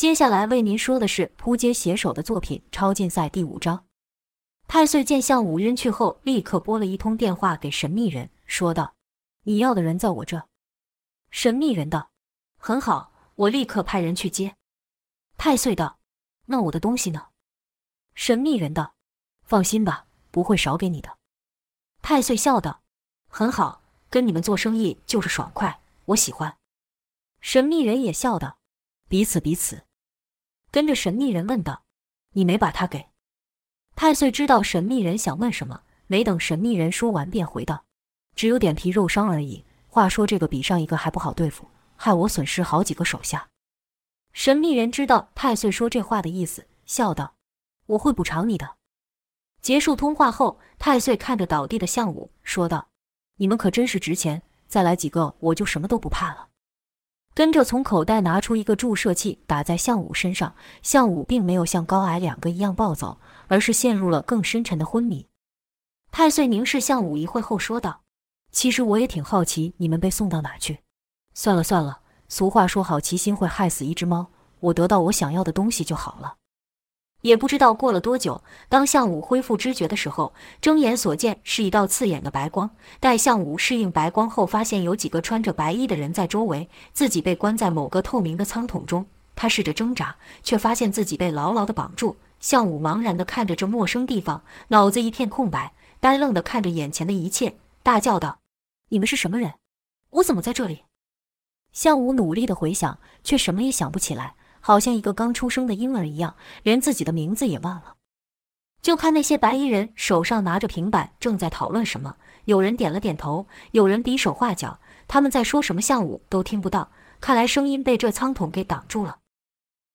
接下来为您说的是扑街写手的作品《超竞赛》第五章。太岁见项武晕去后，立刻拨了一通电话给神秘人，说道：“你要的人在我这。”神秘人道：“很好，我立刻派人去接。”太岁道：“那我的东西呢？”神秘人道：“放心吧，不会少给你的。”太岁笑道：“很好，跟你们做生意就是爽快，我喜欢。”神秘人也笑道：“彼此彼此。”跟着神秘人问道：“你没把他给？”太岁知道神秘人想问什么，没等神秘人说完，便回道：“只有点皮肉伤而已。话说这个比上一个还不好对付，害我损失好几个手下。”神秘人知道太岁说这话的意思，笑道：“我会补偿你的。”结束通话后，太岁看着倒地的项武说道：“你们可真是值钱，再来几个我就什么都不怕了。”跟着从口袋拿出一个注射器，打在向武身上。向武并没有像高矮两个一样暴走，而是陷入了更深沉的昏迷。太岁凝视向武一会后说道：“其实我也挺好奇，你们被送到哪去？算了算了，俗话说好奇心会害死一只猫，我得到我想要的东西就好了。”也不知道过了多久，当向武恢复知觉的时候，睁眼所见是一道刺眼的白光。待向武适应白光后，发现有几个穿着白衣的人在周围，自己被关在某个透明的舱桶中。他试着挣扎，却发现自己被牢牢的绑住。向武茫然地看着这陌生地方，脑子一片空白，呆愣地看着眼前的一切，大叫道：“你们是什么人？我怎么在这里？”向武努力地回想，却什么也想不起来。好像一个刚出生的婴儿一样，连自己的名字也忘了。就看那些白衣人手上拿着平板，正在讨论什么。有人点了点头，有人比手画脚。他们在说什么，项武都听不到。看来声音被这舱桶给挡住了。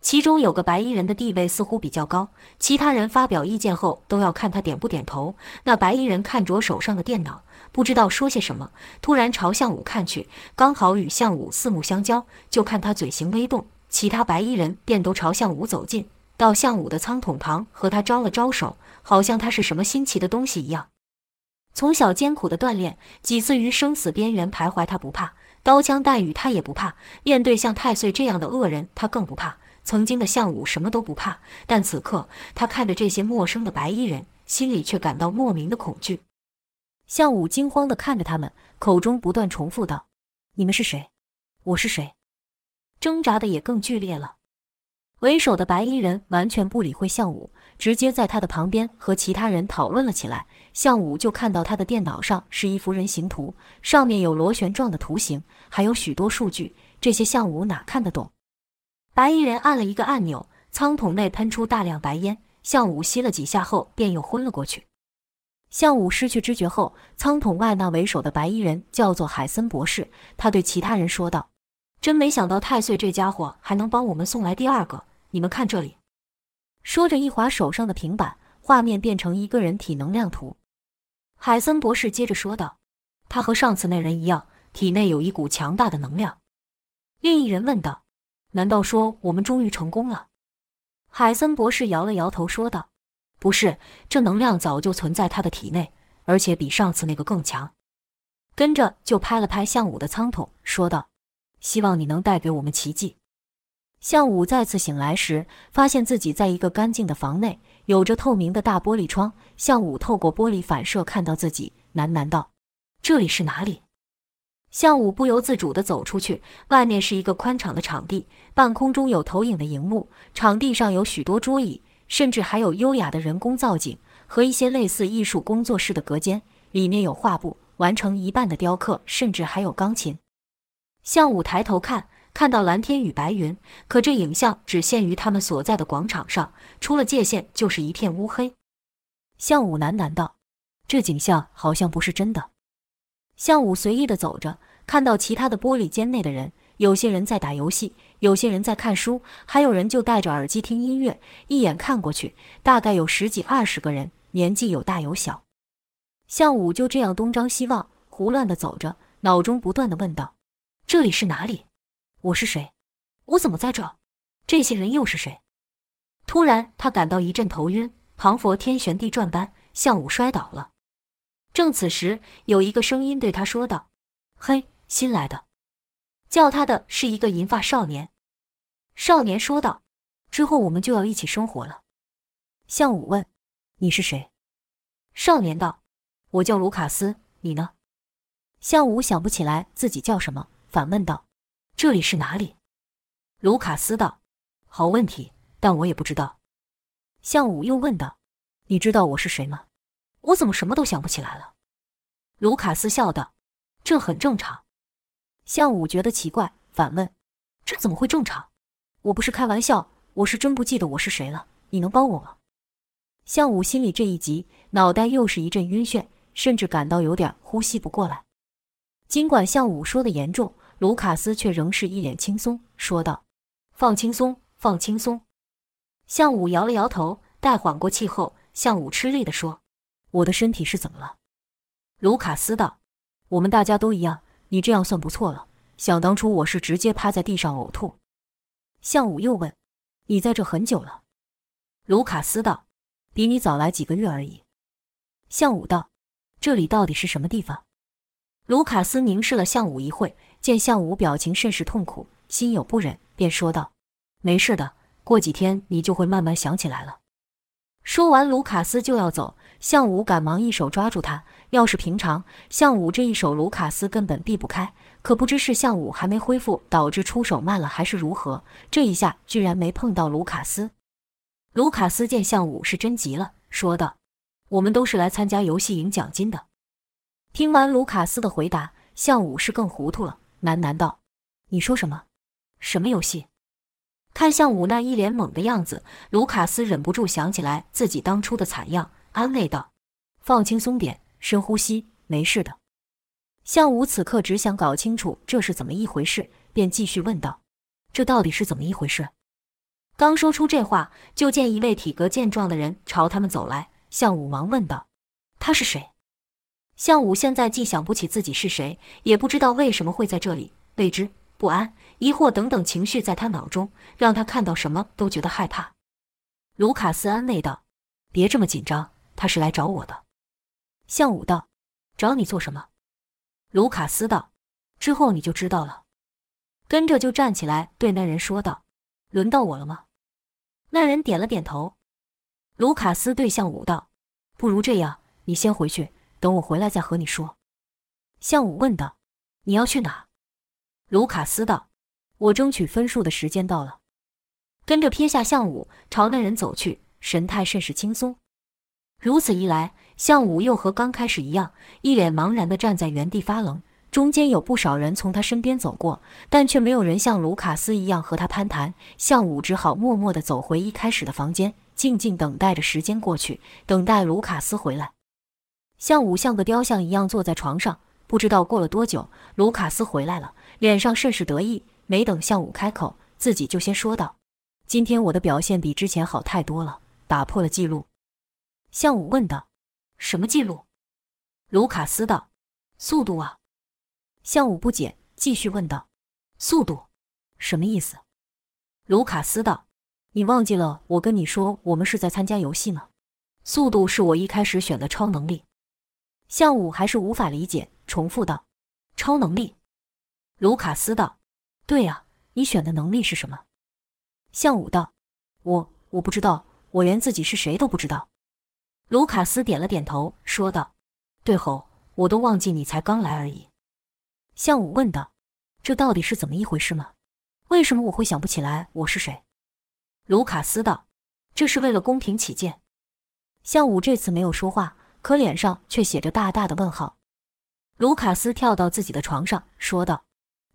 其中有个白衣人的地位似乎比较高，其他人发表意见后都要看他点不点头。那白衣人看着手上的电脑，不知道说些什么，突然朝项武看去，刚好与项武四目相交。就看他嘴型微动。其他白衣人便都朝项武走近，到项武的舱桶旁和他招了招手，好像他是什么新奇的东西一样。从小艰苦的锻炼，几次于生死边缘徘徊，他不怕刀枪弹雨，他也不怕面对像太岁这样的恶人，他更不怕。曾经的项武什么都不怕，但此刻他看着这些陌生的白衣人，心里却感到莫名的恐惧。项武惊慌地看着他们，口中不断重复道：“你们是谁？我是谁？”挣扎的也更剧烈了。为首的白衣人完全不理会项武，直接在他的旁边和其他人讨论了起来。项武就看到他的电脑上是一幅人形图，上面有螺旋状的图形，还有许多数据。这些项武哪看得懂？白衣人按了一个按钮，舱桶内喷出大量白烟。项武吸了几下后，便又昏了过去。项武失去知觉后，舱桶外那为首的白衣人叫做海森博士，他对其他人说道。真没想到太岁这家伙还能帮我们送来第二个。你们看这里，说着一划手上的平板，画面变成一个人体能量图。海森博士接着说道：“他和上次那人一样，体内有一股强大的能量。”另一人问道：“难道说我们终于成功了？”海森博士摇了摇头说道：“不是，这能量早就存在他的体内，而且比上次那个更强。”跟着就拍了拍向武的舱桶，说道。希望你能带给我们奇迹。向武再次醒来时，发现自己在一个干净的房内，有着透明的大玻璃窗。向武透过玻璃反射看到自己，喃喃道：“这里是哪里？”向武不由自主地走出去，外面是一个宽敞的场地，半空中有投影的荧幕，场地上有许多桌椅，甚至还有优雅的人工造景和一些类似艺术工作室的隔间，里面有画布，完成一半的雕刻，甚至还有钢琴。向武抬头看，看到蓝天与白云，可这影像只限于他们所在的广场上，出了界限就是一片乌黑。向武喃喃道：“这景象好像不是真的。”向武随意的走着，看到其他的玻璃间内的人，有些人在打游戏，有些人在看书，还有人就戴着耳机听音乐。一眼看过去，大概有十几二十个人，年纪有大有小。向武就这样东张西望，胡乱的走着，脑中不断的问道。这里是哪里？我是谁？我怎么在这？这些人又是谁？突然，他感到一阵头晕，庞佛天旋地转般，项武摔倒了。正此时，有一个声音对他说道：“嘿，新来的。”叫他的是一个银发少年。少年说道：“之后我们就要一起生活了。向武问：“你是谁？”少年道：“我叫卢卡斯，你呢？”向武想不起来自己叫什么，反问道：“这里是哪里？”卢卡斯道：“好问题，但我也不知道。”向武又问道：“你知道我是谁吗？”我怎么什么都想不起来了？卢卡斯笑道：“这很正常。”向武觉得奇怪，反问：“这怎么会正常？我不是开玩笑，我是真不记得我是谁了。你能帮我吗？”向武心里这一急，脑袋又是一阵晕眩，甚至感到有点呼吸不过来。尽管向武说的严重，卢卡斯却仍是一脸轻松，说道：“放轻松，放轻松。”向武摇了摇头，待缓过气后，向武吃力地说。我的身体是怎么了？卢卡斯道：“我们大家都一样，你这样算不错了。想当初我是直接趴在地上呕吐。”向武又问：“你在这很久了？”卢卡斯道：“比你早来几个月而已。”向武道：“这里到底是什么地方？”卢卡斯凝视了向武一会，见向武表情甚是痛苦，心有不忍，便说道：“没事的，过几天你就会慢慢想起来了。”说完，卢卡斯就要走。向武赶忙一手抓住他。要是平常，向武这一手卢卡斯根本避不开。可不知是向武还没恢复，导致出手慢了，还是如何，这一下居然没碰到卢卡斯。卢卡斯见向武是真急了，说道：“我们都是来参加游戏赢奖金的。”听完卢卡斯的回答，向武是更糊涂了，喃喃道：“你说什么？什么游戏？”看向武那一脸懵的样子，卢卡斯忍不住想起来自己当初的惨样。安慰道：“放轻松点，深呼吸，没事的。”向武此刻只想搞清楚这是怎么一回事，便继续问道：“这到底是怎么一回事？”刚说出这话，就见一位体格健壮的人朝他们走来。向武忙问道：“他是谁？”向武现在既想不起自己是谁，也不知道为什么会在这里，未知、不安、疑惑等等情绪在他脑中，让他看到什么都觉得害怕。卢卡斯安慰道：“别这么紧张。”他是来找我的，向武道：“找你做什么？”卢卡斯道：“之后你就知道了。”跟着就站起来对那人说道：“轮到我了吗？”那人点了点头。卢卡斯对向武道：“不如这样，你先回去，等我回来再和你说。”向武问道：“你要去哪？”卢卡斯道：“我争取分数的时间到了。”跟着撇下向武，朝那人走去，神态甚是轻松。如此一来，向武又和刚开始一样，一脸茫然地站在原地发愣。中间有不少人从他身边走过，但却没有人像卢卡斯一样和他攀谈。向武只好默默地走回一开始的房间，静静等待着时间过去，等待卢卡斯回来。向武像个雕像一样坐在床上，不知道过了多久，卢卡斯回来了，脸上甚是得意。没等向武开口，自己就先说道：“今天我的表现比之前好太多了，打破了记录。”向武问道：“什么记录？”卢卡斯道：“速度啊！”向武不解，继续问道：“速度，什么意思？”卢卡斯道：“你忘记了我跟你说我们是在参加游戏呢？速度是我一开始选的超能力。”向武还是无法理解，重复道：“超能力。”卢卡斯道：“对呀，你选的能力是什么？”向武道：“我我不知道，我连自己是谁都不知道。”卢卡斯点了点头，说道：“对吼，我都忘记你才刚来而已。”向武问道：“这到底是怎么一回事吗？为什么我会想不起来我是谁？”卢卡斯道：“这是为了公平起见。”向武这次没有说话，可脸上却写着大大的问号。卢卡斯跳到自己的床上，说道：“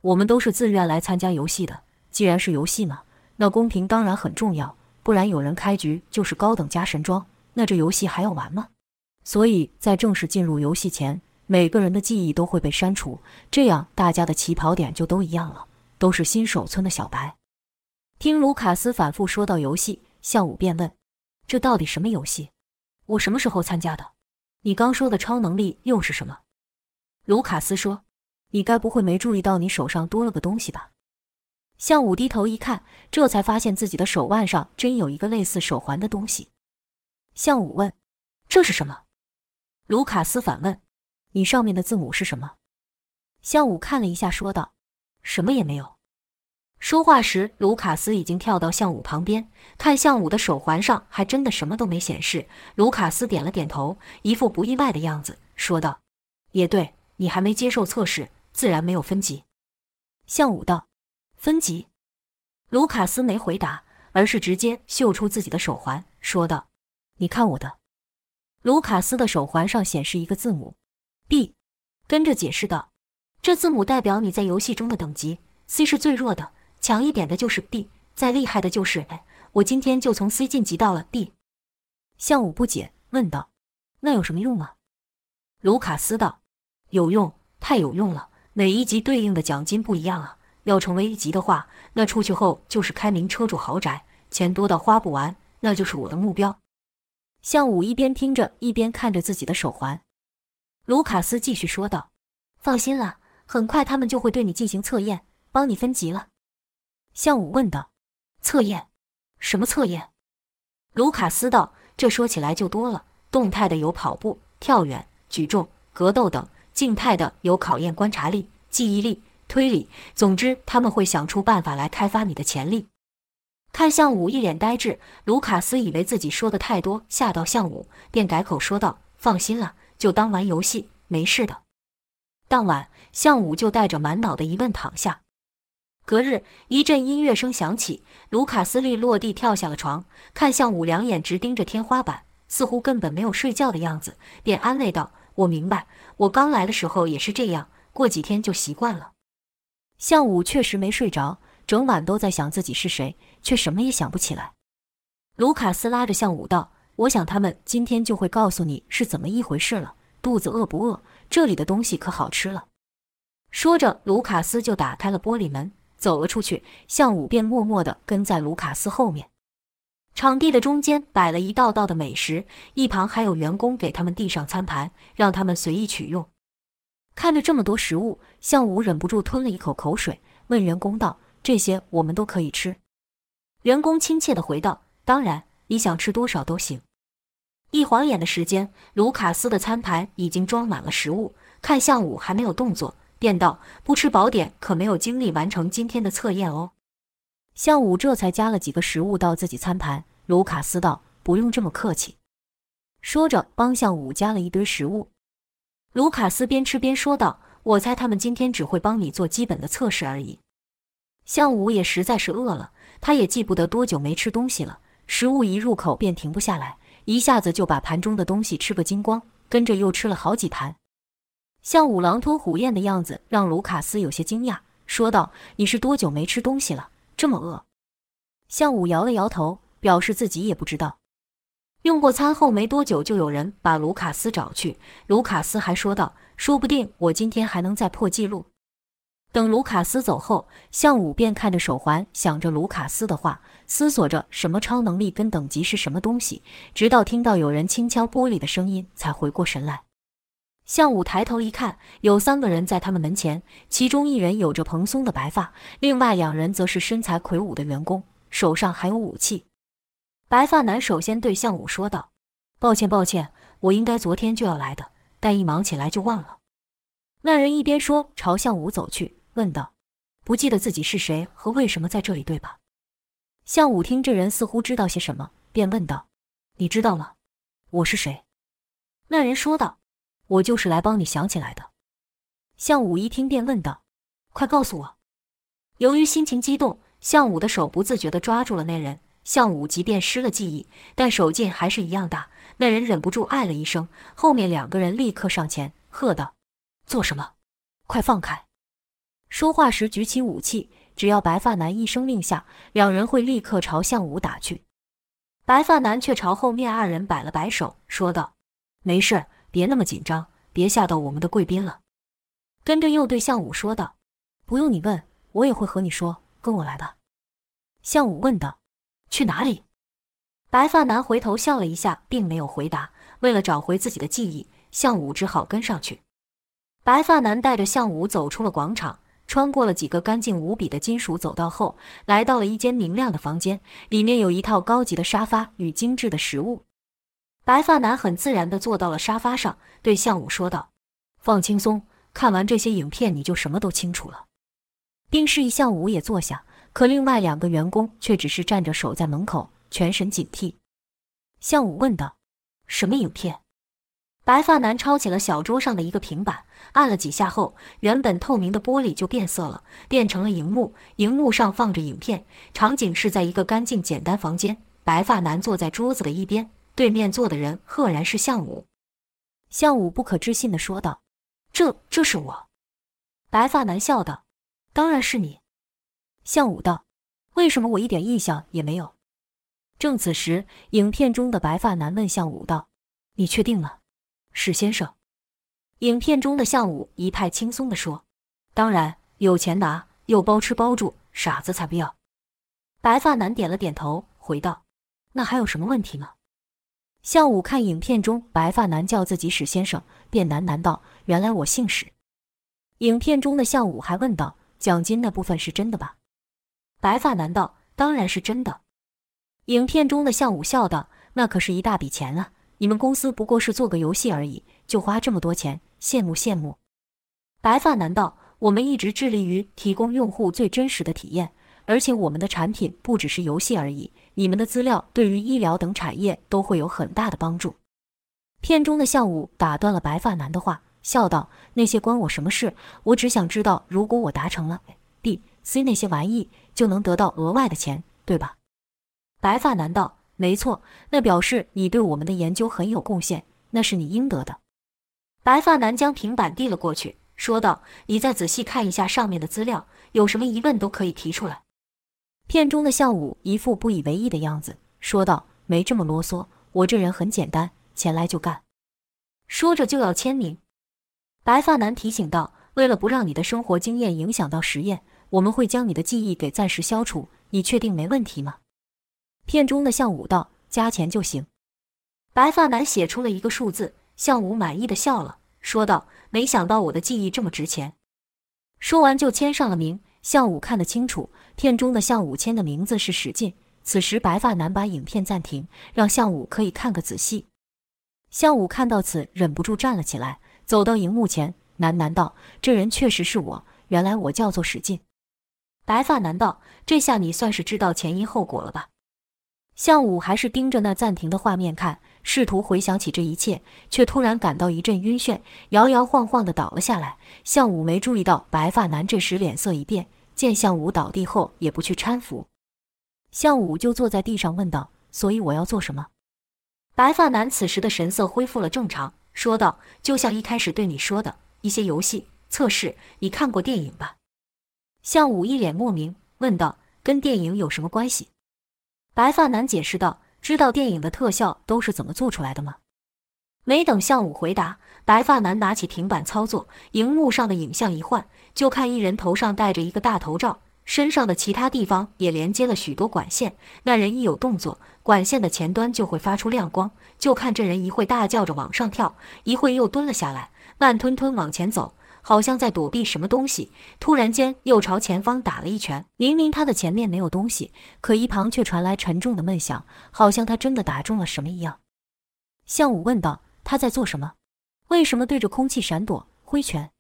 我们都是自愿来参加游戏的，既然是游戏嘛，那公平当然很重要，不然有人开局就是高等加神装。”那这游戏还要玩吗？所以在正式进入游戏前，每个人的记忆都会被删除，这样大家的起跑点就都一样了，都是新手村的小白。听卢卡斯反复说到游戏，向武便问：“这到底什么游戏？我什么时候参加的？你刚说的超能力又是什么？”卢卡斯说：“你该不会没注意到你手上多了个东西吧？”向武低头一看，这才发现自己的手腕上真有一个类似手环的东西。向武问：“这是什么？”卢卡斯反问：“你上面的字母是什么？”向武看了一下，说道：“什么也没有。”说话时，卢卡斯已经跳到向武旁边，看向武的手环上还真的什么都没显示。卢卡斯点了点头，一副不意外的样子，说道：“也对，你还没接受测试，自然没有分级。”向武道：“分级？”卢卡斯没回答，而是直接秀出自己的手环，说道：“你看我的。”卢卡斯的手环上显示一个字母 B，跟着解释道：“这字母代表你在游戏中的等级，C 是最弱的。”强一点的就是 B，再厉害的就是 A。我今天就从 C 晋级到了 D。向武不解问道：“那有什么用啊？”卢卡斯道：“有用，太有用了。每一级对应的奖金不一样啊。要成为一级的话，那出去后就是开名车住豪宅，钱多到花不完，那就是我的目标。”向武一边听着，一边看着自己的手环。卢卡斯继续说道：“放心了，很快他们就会对你进行测验，帮你分级了。”向武问道：“测验？什么测验？”卢卡斯道：“这说起来就多了。动态的有跑步、跳远、举重、格斗等；静态的有考验观察力、记忆力、推理。总之，他们会想出办法来开发你的潜力。”看向武一脸呆滞，卢卡斯以为自己说的太多吓到向武，便改口说道：“放心了，就当玩游戏，没事的。”当晚，向武就带着满脑的疑问躺下。隔日，一阵音乐声响起，卢卡斯利落地跳下了床，看向武两眼直盯着天花板，似乎根本没有睡觉的样子，便安慰道：“我明白，我刚来的时候也是这样，过几天就习惯了。”向武确实没睡着，整晚都在想自己是谁，却什么也想不起来。卢卡斯拉着向武道：“我想他们今天就会告诉你是怎么一回事了。肚子饿不饿？这里的东西可好吃了。”说着，卢卡斯就打开了玻璃门。走了出去，向武便默默地跟在卢卡斯后面。场地的中间摆了一道道的美食，一旁还有员工给他们递上餐盘，让他们随意取用。看着这么多食物，向武忍不住吞了一口口水，问员工道：“这些我们都可以吃？”员工亲切地回道：“当然，你想吃多少都行。”一晃眼的时间，卢卡斯的餐盘已经装满了食物，看向武还没有动作。便道：“不吃饱点，可没有精力完成今天的测验哦。”向武这才加了几个食物到自己餐盘。卢卡斯道：“不用这么客气。”说着，帮向武加了一堆食物。卢卡斯边吃边说道：“我猜他们今天只会帮你做基本的测试而已。”向武也实在是饿了，他也记不得多久没吃东西了，食物一入口便停不下来，一下子就把盘中的东西吃个精光，跟着又吃了好几盘。像武狼吞虎咽的样子，让卢卡斯有些惊讶，说道：“你是多久没吃东西了？这么饿？”向武摇了摇头，表示自己也不知道。用过餐后没多久，就有人把卢卡斯找去。卢卡斯还说道：“说不定我今天还能再破纪录。”等卢卡斯走后，向武便看着手环，想着卢卡斯的话，思索着什么超能力跟等级是什么东西，直到听到有人轻敲玻璃的声音，才回过神来。向武抬头一看，有三个人在他们门前，其中一人有着蓬松的白发，另外两人则是身材魁梧的员工，手上还有武器。白发男首先对向武说道：“抱歉，抱歉，我应该昨天就要来的，但一忙起来就忘了。”那人一边说，朝向武走去，问道：“不记得自己是谁和为什么在这里，对吧？”向武听这人似乎知道些什么，便问道：“你知道了？我是谁？”那人说道。我就是来帮你想起来的。向武一听便问道：“快告诉我！”由于心情激动，向武的手不自觉地抓住了那人。向武即便失了记忆，但手劲还是一样大。那人忍不住唉了一声，后面两个人立刻上前喝道：“做什么？快放开！”说话时举起武器，只要白发男一声令下，两人会立刻朝向武打去。白发男却朝后面二人摆了摆手，说道：“没事。”别那么紧张，别吓到我们的贵宾了。跟着又对向武说道：“不用你问，我也会和你说。跟我来吧。”向武问道：“去哪里？”白发男回头笑了一下，并没有回答。为了找回自己的记忆，向武只好跟上去。白发男带着向武走出了广场，穿过了几个干净无比的金属走道后，来到了一间明亮的房间，里面有一套高级的沙发与精致的食物。白发男很自然地坐到了沙发上，对向武说道：“放轻松，看完这些影片，你就什么都清楚了。”并示意向武也坐下，可另外两个员工却只是站着守在门口，全神警惕。向武问道：“什么影片？”白发男抄起了小桌上的一个平板，按了几下后，原本透明的玻璃就变色了，变成了荧幕。荧幕上放着影片，场景是在一个干净简单房间。白发男坐在桌子的一边，对面坐的人赫然是向武。向武不可置信地说道：“这，这是我。”白发男笑道：“当然是你。”向武道：“为什么我一点印象也没有？”正此时，影片中的白发男问向武道：“你确定了？”史先生，影片中的向武一派轻松地说：“当然，有钱拿，又包吃包住，傻子才不要。”白发男点了点头，回道：“那还有什么问题吗？”向武看影片中白发男叫自己史先生，便喃喃道：“原来我姓史。”影片中的向武还问道：“奖金那部分是真的吧？”白发男道：“当然是真的。”影片中的向武笑道：“那可是一大笔钱啊！”你们公司不过是做个游戏而已，就花这么多钱，羡慕羡慕。白发男道：“我们一直致力于提供用户最真实的体验，而且我们的产品不只是游戏而已。你们的资料对于医疗等产业都会有很大的帮助。”片中的向武打断了白发男的话，笑道：“那些关我什么事？我只想知道，如果我达成了 B、C 那些玩意，就能得到额外的钱，对吧？”白发男道。没错，那表示你对我们的研究很有贡献，那是你应得的。白发男将平板递了过去，说道：“你再仔细看一下上面的资料，有什么疑问都可以提出来。”片中的向武一副不以为意的样子，说道：“没这么啰嗦，我这人很简单，钱来就干。”说着就要签名。白发男提醒道：“为了不让你的生活经验影响到实验，我们会将你的记忆给暂时消除。你确定没问题吗？”片中的向武道加钱就行，白发男写出了一个数字，向武满意的笑了，说道：“没想到我的记忆这么值钱。”说完就签上了名。向武看得清楚，片中的向武签的名字是史进。此时，白发男把影片暂停，让向武可以看个仔细。向武看到此，忍不住站了起来，走到荧幕前，喃喃道：“这人确实是我，原来我叫做史进。”白发男道：“这下你算是知道前因后果了吧？”向武还是盯着那暂停的画面看，试图回想起这一切，却突然感到一阵晕眩，摇摇晃晃地倒了下来。向武没注意到白发男这时脸色一变，见向武倒地后也不去搀扶，向武就坐在地上问道：“所以我要做什么？”白发男此时的神色恢复了正常，说道：“就像一开始对你说的，一些游戏测试，你看过电影吧？”向武一脸莫名，问道：“跟电影有什么关系？”白发男解释道：“知道电影的特效都是怎么做出来的吗？”没等向武回答，白发男拿起平板操作，荧幕上的影像一换，就看一人头上戴着一个大头罩，身上的其他地方也连接了许多管线。那人一有动作，管线的前端就会发出亮光。就看这人一会大叫着往上跳，一会又蹲了下来，慢吞吞往前走。好像在躲避什么东西，突然间又朝前方打了一拳。明明他的前面没有东西，可一旁却传来沉重的闷响，好像他真的打中了什么一样。向武问道：“他在做什么？为什么对着空气闪躲挥拳？”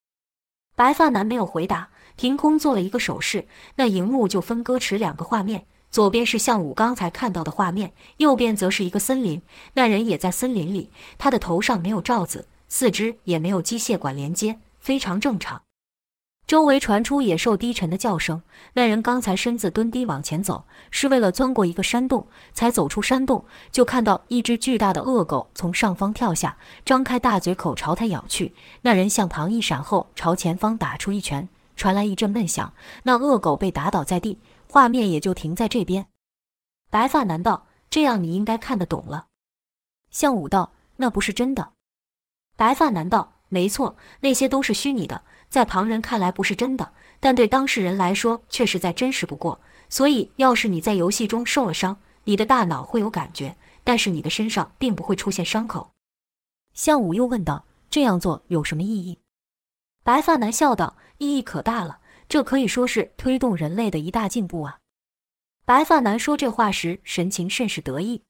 白发男没有回答，凭空做了一个手势，那荧幕就分割成两个画面：左边是向武刚才看到的画面，右边则是一个森林，那人也在森林里，他的头上没有罩子，四肢也没有机械管连接。非常正常。周围传出野兽低沉的叫声。那人刚才身子蹲低往前走，是为了钻过一个山洞。才走出山洞，就看到一只巨大的恶狗从上方跳下，张开大嘴口朝他咬去。那人向旁一闪后，朝前方打出一拳，传来一阵闷响。那恶狗被打倒在地，画面也就停在这边。白发男道：“这样你应该看得懂了。”向武道：“那不是真的。”白发男道。没错，那些都是虚拟的，在旁人看来不是真的，但对当事人来说却是再真实不过。所以，要是你在游戏中受了伤，你的大脑会有感觉，但是你的身上并不会出现伤口。向武又问道：“这样做有什么意义？”白发男笑道：“意义可大了，这可以说是推动人类的一大进步啊！”白发男说这话时，神情甚是得意。